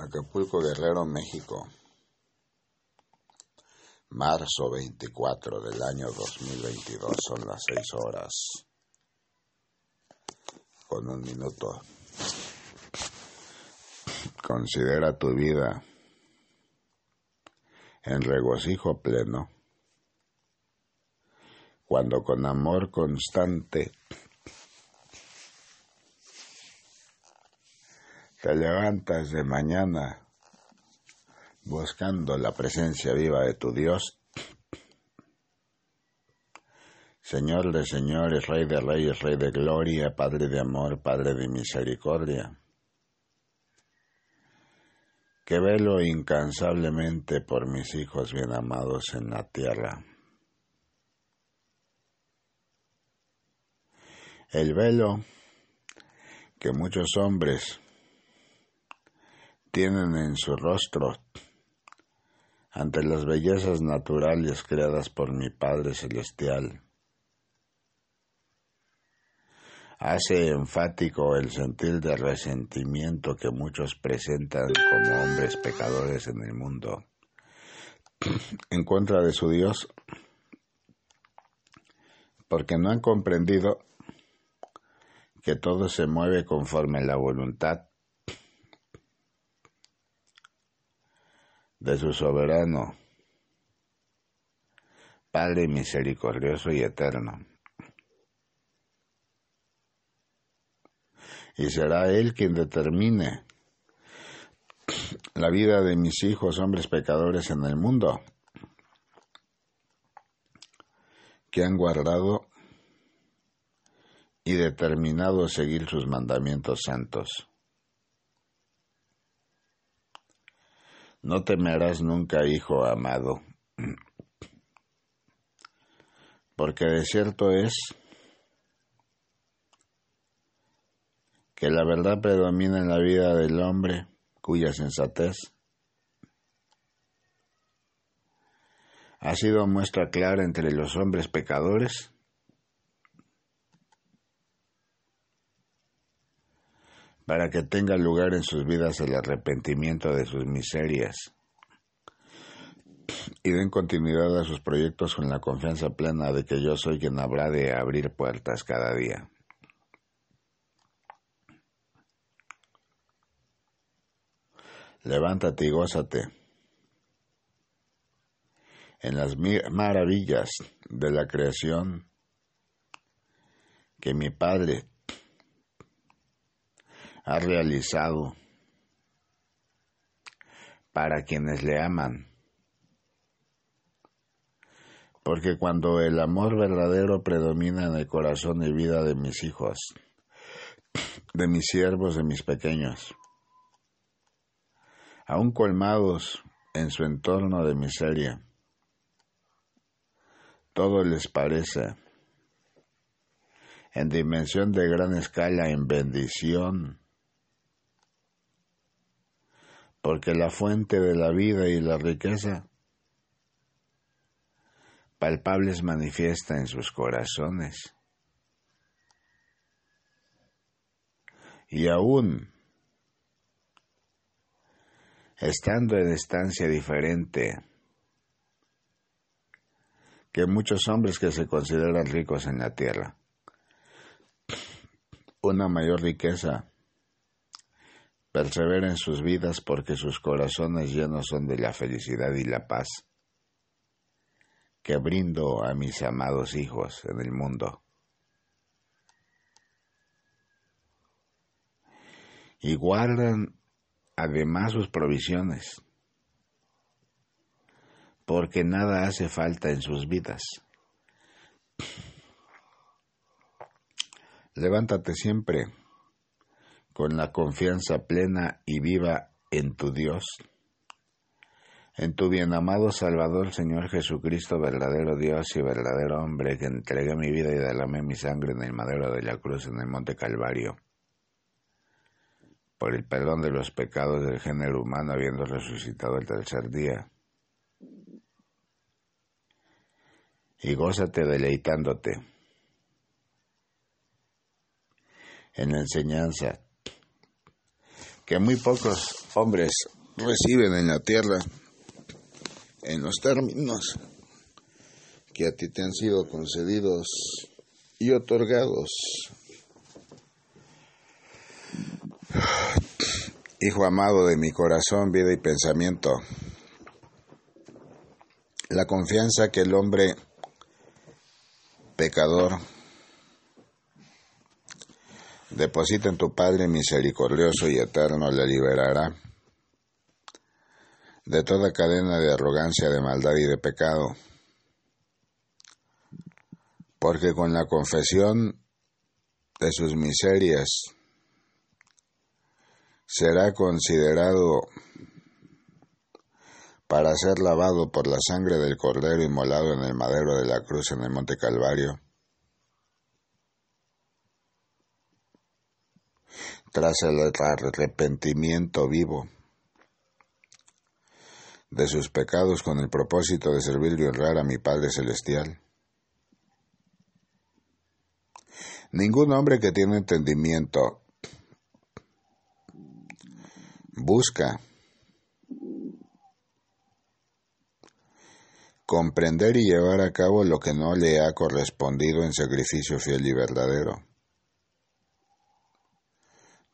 Acapulco Guerrero, México. Marzo 24 del año 2022, son las 6 horas con un minuto. Considera tu vida en regocijo pleno, cuando con amor constante te levantas de mañana buscando la presencia viva de tu Dios, Señor de señores, Rey de reyes, Rey de gloria, Padre de amor, Padre de misericordia, que velo incansablemente por mis hijos bien amados en la tierra. El velo que muchos hombres tienen en su rostro ante las bellezas naturales creadas por mi Padre Celestial. Hace enfático el sentir de resentimiento que muchos presentan como hombres pecadores en el mundo en contra de su Dios, porque no han comprendido que todo se mueve conforme la voluntad de su soberano, Padre misericordioso y eterno. Y será Él quien determine la vida de mis hijos, hombres pecadores en el mundo, que han guardado y determinado seguir sus mandamientos santos. No temerás nunca, hijo amado, porque de cierto es que la verdad predomina en la vida del hombre cuya sensatez ha sido muestra clara entre los hombres pecadores para que tenga lugar en sus vidas el arrepentimiento de sus miserias y den continuidad a sus proyectos con la confianza plena de que yo soy quien habrá de abrir puertas cada día. Levántate y gózate en las maravillas de la creación que mi Padre ha realizado para quienes le aman. Porque cuando el amor verdadero predomina en el corazón y vida de mis hijos, de mis siervos, de mis pequeños, aún colmados en su entorno de miseria, todo les parece en dimensión de gran escala en bendición porque la fuente de la vida y la riqueza palpables manifiesta en sus corazones. Y aún, estando en estancia diferente que muchos hombres que se consideran ricos en la tierra, una mayor riqueza Persevera en sus vidas porque sus corazones llenos son de la felicidad y la paz que brindo a mis amados hijos en el mundo. Y guardan además sus provisiones, porque nada hace falta en sus vidas. Levántate siempre con la confianza plena y viva en tu Dios, en tu bien amado Salvador Señor Jesucristo, verdadero Dios y verdadero hombre, que entregué mi vida y derramé mi sangre en el madero de la cruz en el monte Calvario, por el perdón de los pecados del género humano habiendo resucitado el tercer día. Y gózate deleitándote en la enseñanza que muy pocos hombres reciben en la tierra en los términos que a ti te han sido concedidos y otorgados. Hijo amado de mi corazón, vida y pensamiento, la confianza que el hombre pecador deposita en tu Padre misericordioso y eterno le liberará de toda cadena de arrogancia, de maldad y de pecado. Porque con la confesión de sus miserias será considerado para ser lavado por la sangre del Cordero inmolado en el madero de la cruz en el Monte Calvario. Tras el arrepentimiento vivo de sus pecados con el propósito de servir y honrar a mi Padre Celestial. Ningún hombre que tiene entendimiento busca comprender y llevar a cabo lo que no le ha correspondido en sacrificio fiel y verdadero.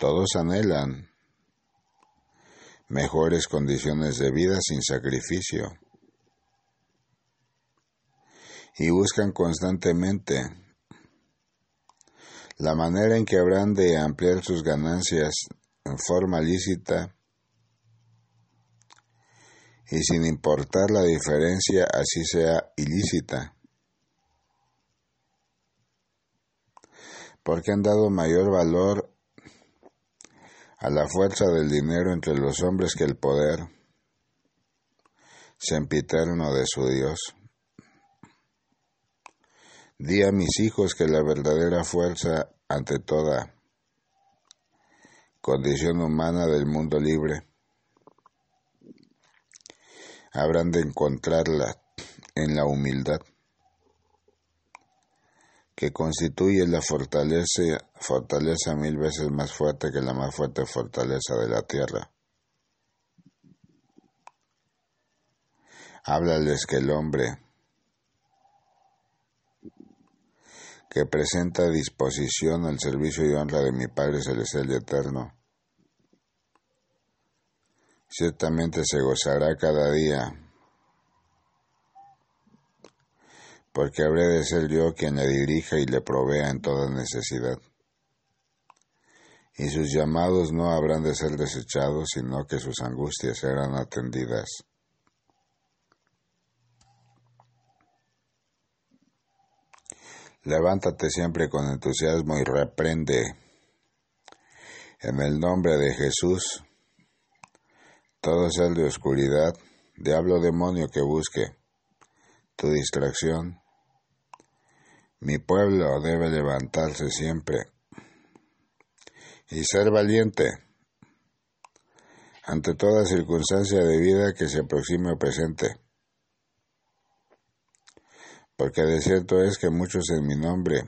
Todos anhelan mejores condiciones de vida sin sacrificio y buscan constantemente la manera en que habrán de ampliar sus ganancias en forma lícita y sin importar la diferencia así sea ilícita. Porque han dado mayor valor a la fuerza del dinero entre los hombres que el poder sempiterno de su Dios. Di a mis hijos que la verdadera fuerza ante toda condición humana del mundo libre habrán de encontrarla en la humildad que constituye la fortaleza, fortaleza mil veces más fuerte que la más fuerte fortaleza de la tierra. Háblales que el hombre que presenta disposición al servicio y honra de mi Padre Celestial Eterno, ciertamente se gozará cada día porque habré de ser yo quien le dirija y le provea en toda necesidad. Y sus llamados no habrán de ser desechados, sino que sus angustias serán atendidas. Levántate siempre con entusiasmo y reprende en el nombre de Jesús todo ser de oscuridad, diablo demonio que busque tu distracción, mi pueblo debe levantarse siempre y ser valiente ante toda circunstancia de vida que se aproxime o presente. Porque de cierto es que muchos en mi nombre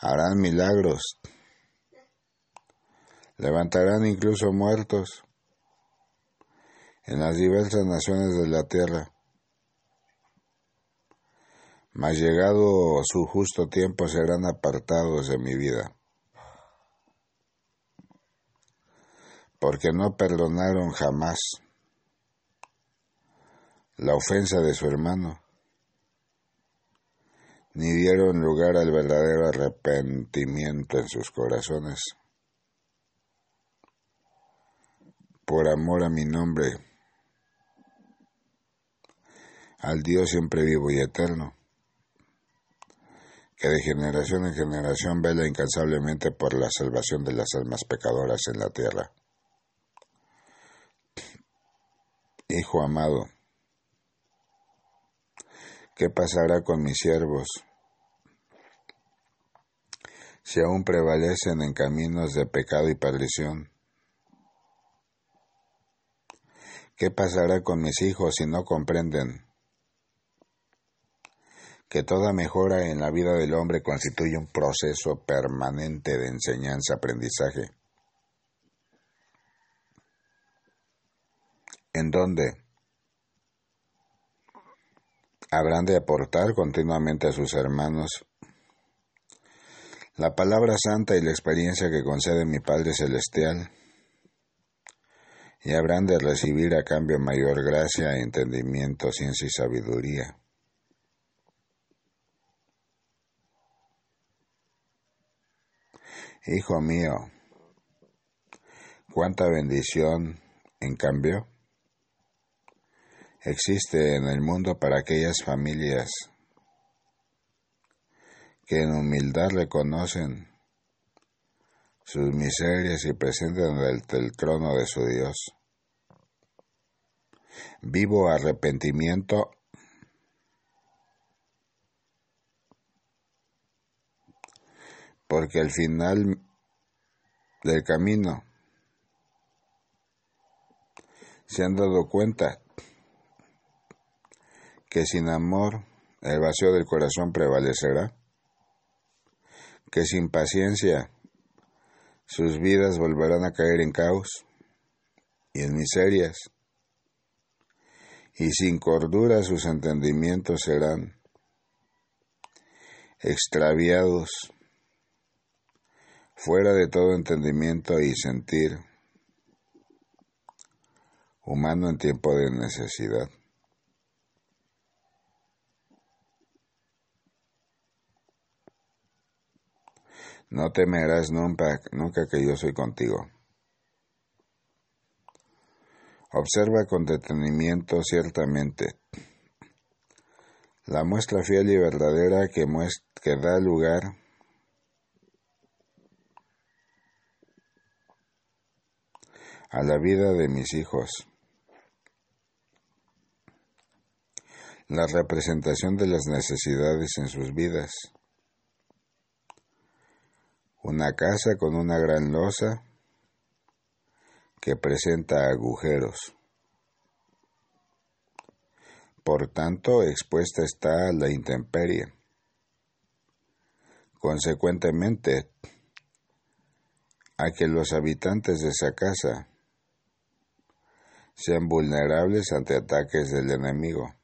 harán milagros, levantarán incluso muertos en las diversas naciones de la tierra mas llegado su justo tiempo serán apartados de mi vida, porque no perdonaron jamás la ofensa de su hermano, ni dieron lugar al verdadero arrepentimiento en sus corazones. Por amor a mi nombre, al Dios siempre vivo y eterno que de generación en generación vela incansablemente por la salvación de las almas pecadoras en la tierra. Hijo amado, ¿qué pasará con mis siervos si aún prevalecen en caminos de pecado y perdición? ¿Qué pasará con mis hijos si no comprenden que toda mejora en la vida del hombre constituye un proceso permanente de enseñanza-aprendizaje. en donde habrán de aportar continuamente a sus hermanos la palabra santa y la experiencia que concede mi Padre Celestial, y habrán de recibir a cambio mayor gracia, entendimiento, ciencia y sabiduría. Hijo mío, cuánta bendición, en cambio, existe en el mundo para aquellas familias que en humildad reconocen sus miserias y presentan ante el trono de su Dios. Vivo arrepentimiento porque al final del camino se han dado cuenta que sin amor el vacío del corazón prevalecerá, que sin paciencia sus vidas volverán a caer en caos y en miserias, y sin cordura sus entendimientos serán extraviados, fuera de todo entendimiento y sentir humano en tiempo de necesidad. No temerás nunca, que yo soy contigo. Observa con detenimiento ciertamente la muestra fiel y verdadera que, que da lugar a la vida de mis hijos. La representación de las necesidades en sus vidas una casa con una gran losa que presenta agujeros. Por tanto, expuesta está a la intemperie. Consecuentemente, a que los habitantes de esa casa sean vulnerables ante ataques del enemigo,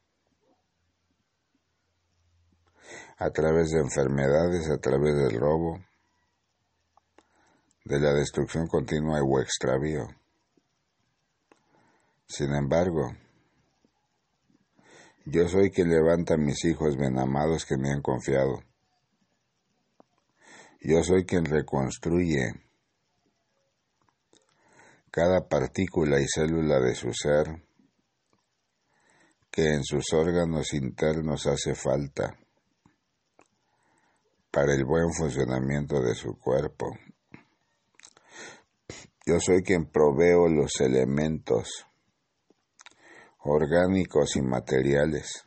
a través de enfermedades, a través del robo, de la destrucción continua o extravío. Sin embargo, yo soy quien levanta a mis hijos bien amados que me han confiado. Yo soy quien reconstruye cada partícula y célula de su ser que en sus órganos internos hace falta para el buen funcionamiento de su cuerpo. Yo soy quien proveo los elementos orgánicos y materiales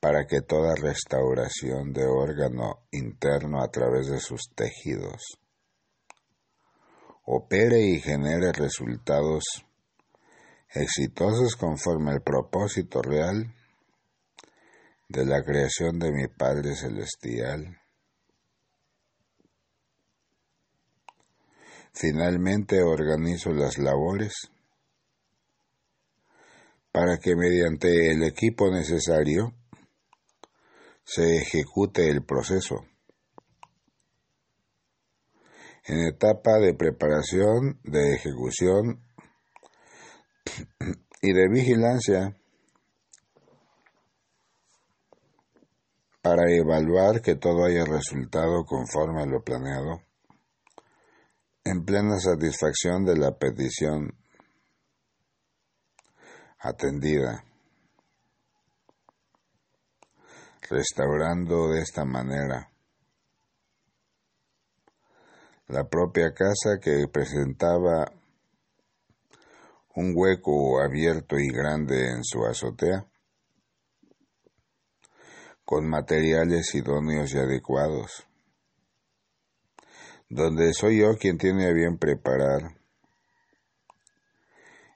para que toda restauración de órgano interno a través de sus tejidos opere y genere resultados exitosos conforme al propósito real de la creación de mi Padre Celestial. Finalmente organizo las labores para que mediante el equipo necesario se ejecute el proceso. En etapa de preparación, de ejecución y de vigilancia para evaluar que todo haya resultado conforme a lo planeado en plena satisfacción de la petición atendida, restaurando de esta manera la propia casa que presentaba un hueco abierto y grande en su azotea, con materiales idóneos y adecuados. Donde soy yo quien tiene bien preparar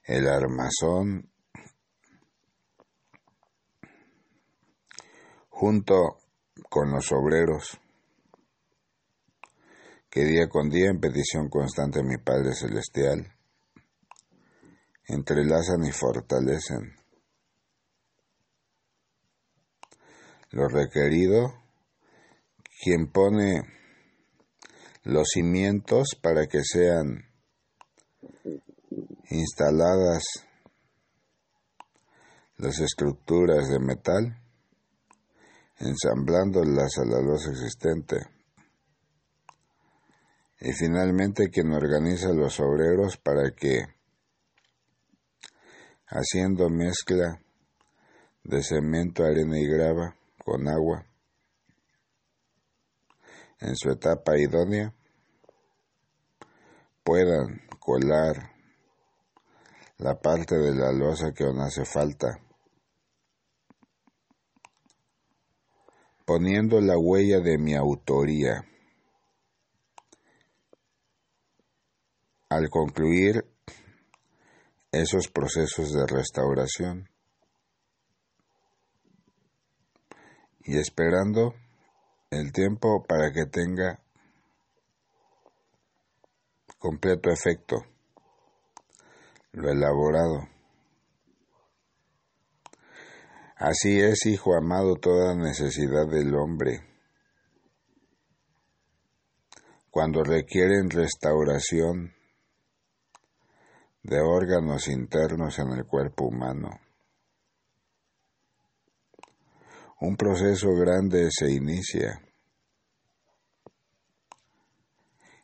el armazón junto con los obreros que día con día en petición constante a mi Padre Celestial entrelazan y fortalecen. Lo requerido, quien pone los cimientos para que sean instaladas las estructuras de metal, ensamblándolas a la luz existente. Y finalmente quien organiza los obreros para que, haciendo mezcla de cemento, arena y grava con agua, en su etapa idónea, puedan colar la parte de la losa que aún hace falta, poniendo la huella de mi autoría. Al concluir esos procesos de restauración y esperando el tiempo para que tenga completo efecto lo elaborado. Así es, Hijo amado, toda necesidad del hombre. Cuando requieren restauración de órganos internos en el cuerpo humano. Un proceso grande se inicia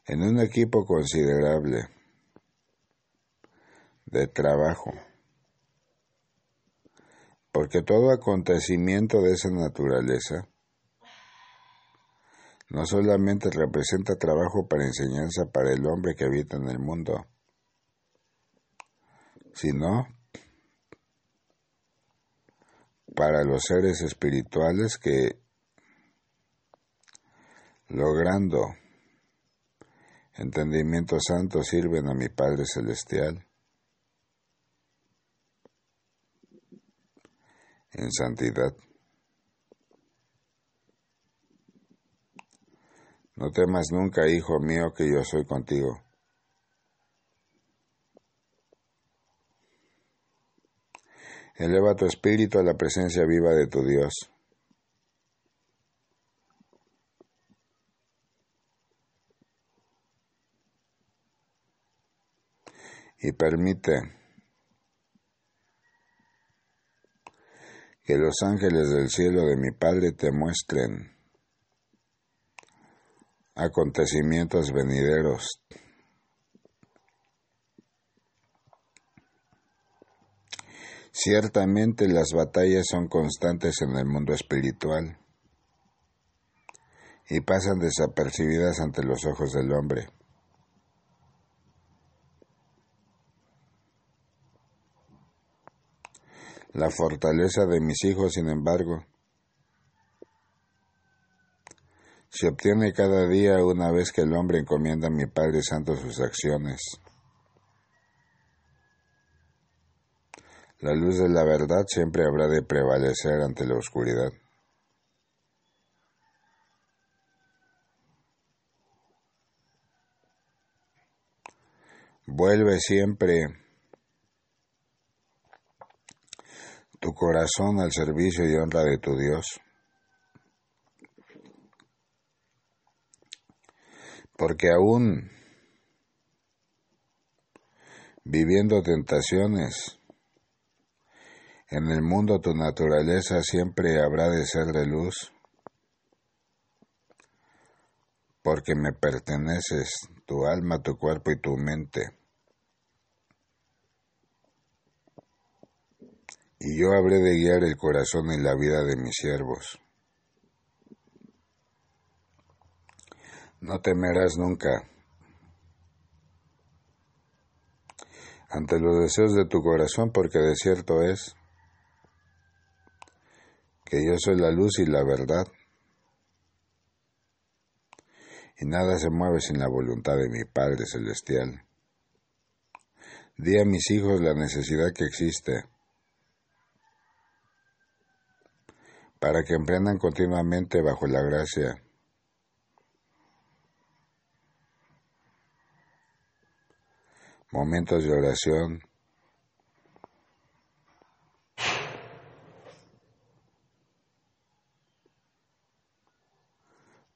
en un equipo considerable de trabajo, porque todo acontecimiento de esa naturaleza no solamente representa trabajo para enseñanza para el hombre que habita en el mundo, sino para los seres espirituales que, logrando entendimiento santo, sirven a mi Padre Celestial en santidad. No temas nunca, hijo mío, que yo soy contigo. Eleva tu espíritu a la presencia viva de tu Dios. Y permite que los ángeles del cielo de mi Padre te muestren acontecimientos venideros Ciertamente las batallas son constantes en el mundo espiritual y pasan desapercibidas ante los ojos del hombre. La fortaleza de mis hijos, sin embargo, se obtiene cada día una vez que el hombre encomienda a mi Padre Santo sus acciones. La luz de la verdad siempre habrá de prevalecer ante la oscuridad. Vuelve siempre tu corazón al servicio y honra de tu Dios. Porque aún viviendo tentaciones, en el mundo tu naturaleza siempre habrá de ser de luz, porque me perteneces, tu alma, tu cuerpo y tu mente. Y yo habré de guiar el corazón y la vida de mis siervos. No temerás nunca ante los deseos de tu corazón, porque de cierto es que yo soy la luz y la verdad, y nada se mueve sin la voluntad de mi Padre Celestial. Di a mis hijos la necesidad que existe para que emprendan continuamente bajo la gracia momentos de oración,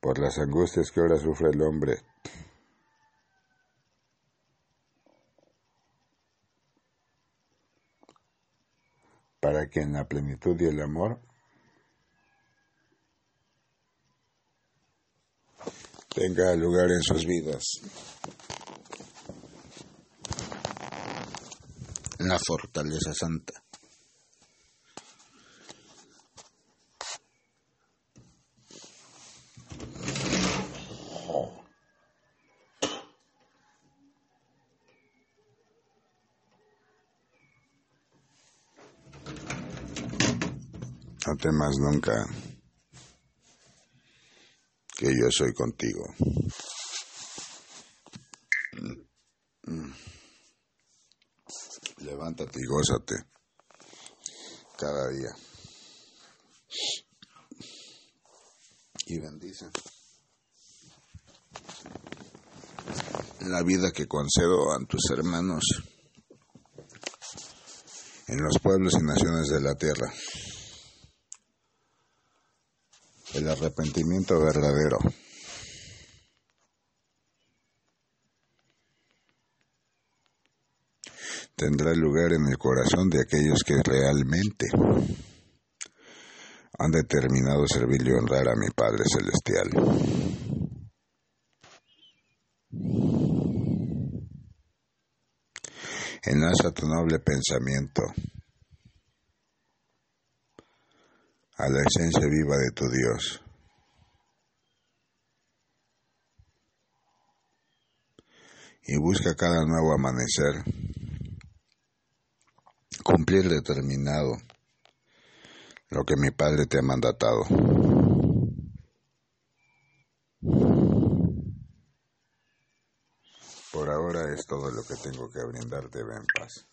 por las angustias que ahora sufre el hombre. para que en la plenitud y el amor tenga lugar en sus vidas. La fortaleza santa. Temas nunca que yo soy contigo. Levántate y gózate cada día. Y bendice la vida que concedo a tus hermanos en los pueblos y naciones de la tierra. El arrepentimiento verdadero. tendrá lugar en el corazón de aquellos que realmente han determinado servir y honrar a mi Padre Celestial. Enlaza tu noble pensamiento a la esencia viva de tu Dios. Y busca cada nuevo amanecer cumplir determinado lo que mi Padre te ha mandatado. Por ahora es todo lo que tengo que brindarte, ven paz.